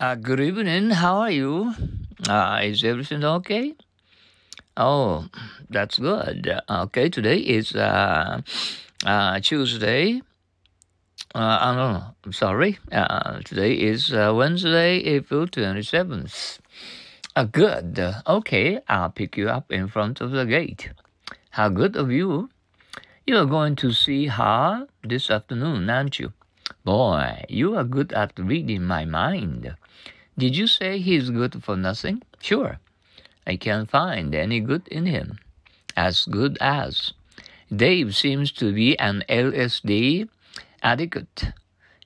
Uh, good evening. How are you? Uh, is everything okay? Oh, that's good. Okay, today is uh, uh, Tuesday. Uh, I don't know. I'm sorry. Uh, today is uh, Wednesday, April 27th. Uh, good. Okay, I'll pick you up in front of the gate. How good of you. You're going to see her this afternoon, aren't you? Boy, you are good at reading my mind. Did you say he's good for nothing? Sure. I can't find any good in him. As good as. Dave seems to be an LSD addict.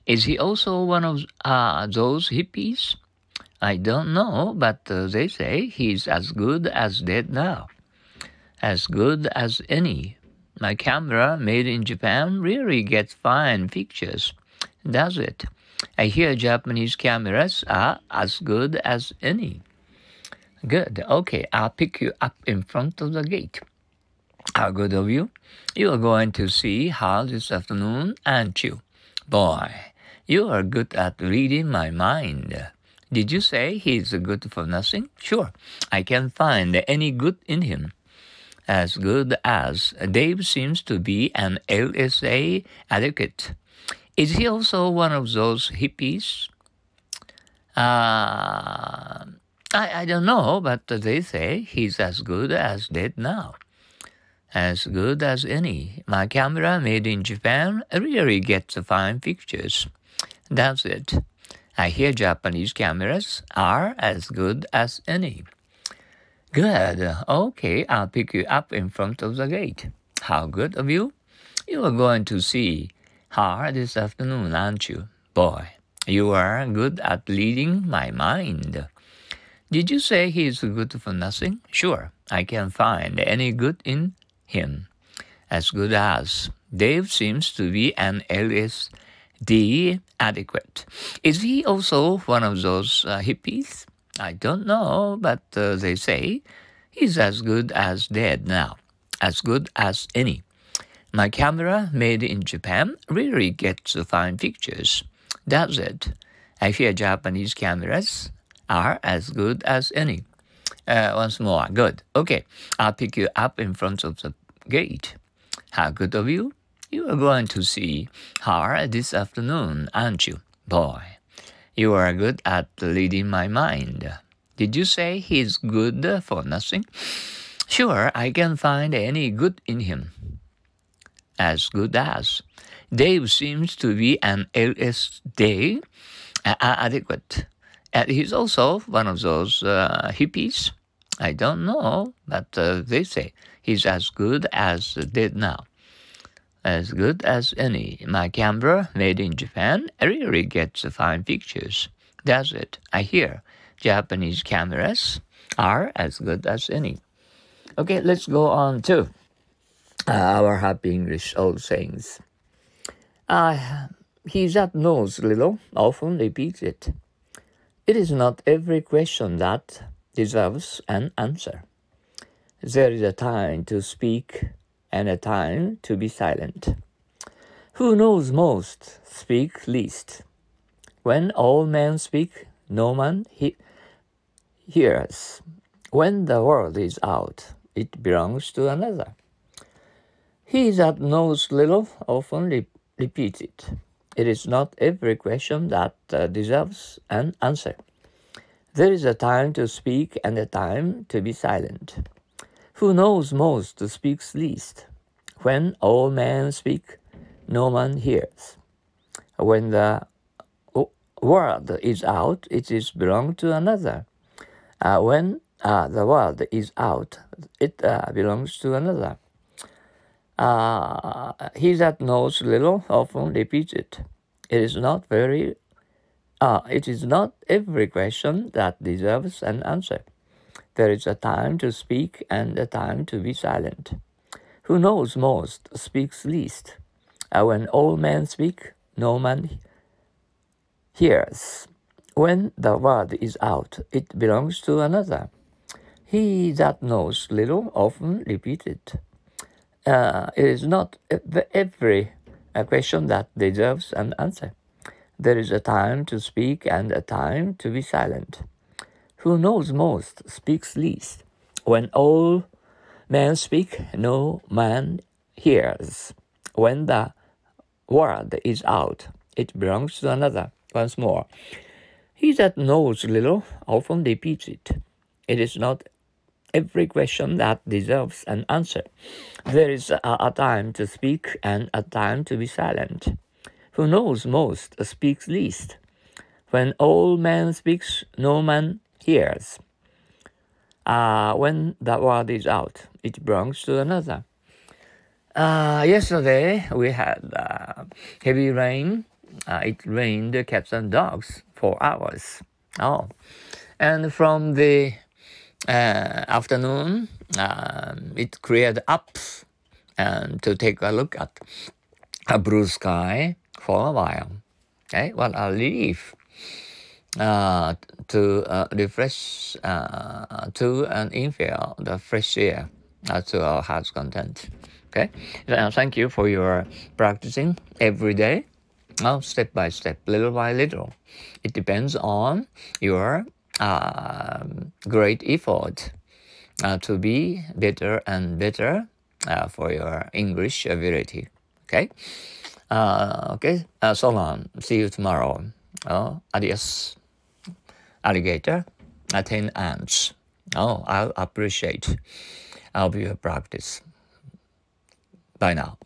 Is he also one of uh, those hippies? I don't know, but uh, they say he's as good as dead now. As good as any. My camera, made in Japan, really gets fine pictures, does it? I hear Japanese cameras are as good as any. Good. Okay, I'll pick you up in front of the gate. How good of you. You are going to see her this afternoon, aren't you? Boy, you are good at reading my mind. Did you say he's good for nothing? Sure. I can't find any good in him. As good as Dave seems to be an LSD advocate. Is he also one of those hippies? Uh, I, I don't know, but they say he's as good as dead now. As good as any. My camera made in Japan really gets fine pictures. That's it. I hear Japanese cameras are as good as any. Good. Okay, I'll pick you up in front of the gate. How good of you. You are going to see her this afternoon, aren't you? Boy, you are good at leading my mind. Did you say he's good for nothing? Sure, I can't find any good in him. As good as. Dave seems to be an LSD adequate. Is he also one of those uh, hippies? I don't know, but uh, they say he's as good as dead now. As good as any. My camera, made in Japan, really gets the fine pictures. That's it. I fear Japanese cameras are as good as any. Uh, once more, good. Okay, I'll pick you up in front of the gate. How good of you. You are going to see her this afternoon, aren't you? Boy, you are good at leading my mind. Did you say he's good for nothing? Sure, I can find any good in him as good as. Dave seems to be an LSD adequate. And he's also one of those uh, hippies. I don't know, but uh, they say he's as good as dead now. As good as any. My camera, made in Japan, really gets fine pictures. That's it. I hear Japanese cameras are as good as any. Okay, let's go on to our happy English old sayings. Uh, he that knows little often repeats it. It is not every question that deserves an answer. There is a time to speak and a time to be silent. Who knows most, speak least. When all men speak, no man he- hears. When the world is out, it belongs to another. He that knows little often re- repeats it. It is not every question that uh, deserves an answer. There is a time to speak and a time to be silent. Who knows most speaks least. When all men speak, no man hears. When the word is out, it is belong to another. Uh, when uh, the word is out, it uh, belongs to another. Uh, he that knows little often repeats it. It is not very uh, it is not every question that deserves an answer. There is a time to speak and a time to be silent. Who knows most speaks least. Uh, when all men speak, no man hears. When the word is out, it belongs to another. He that knows little often repeats it uh, it is not every question that deserves an answer. There is a time to speak and a time to be silent. Who knows most speaks least. When all men speak, no man hears. When the word is out, it belongs to another. Once more, he that knows little often repeats it. It is not every question that deserves an answer. There is a, a time to speak and a time to be silent. Who knows most speaks least. When all man speaks, no man hears. Uh, when the word is out, it belongs to another. Uh, yesterday we had uh, heavy rain. Uh, it rained cats and dogs for hours. Oh, and from the afternoon, um, it cleared up and to take a look at a blue sky for a while. Okay, well, a relief uh, to uh, refresh, uh, to and inhale the fresh air uh, to our heart's content. Okay, uh, thank you for your practicing every day. Now, step by step, little by little. It depends on your uh, great effort uh, to be better and better uh, for your English ability. Okay, uh, okay. So long. See you tomorrow. Oh, adios, alligator. Ten ants. Oh, I'll appreciate. I'll be your practice. Bye now.